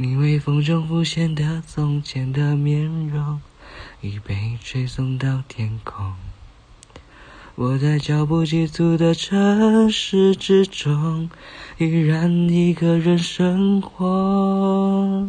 你微风中浮现的从前的面容，已被吹送到天空。我在脚步急促的城市之中，依然一个人生活。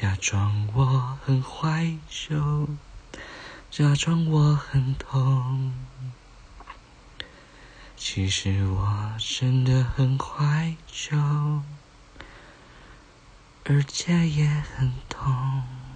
假装我很怀旧，假装我很痛。其实我真的很怀旧。而且也很痛。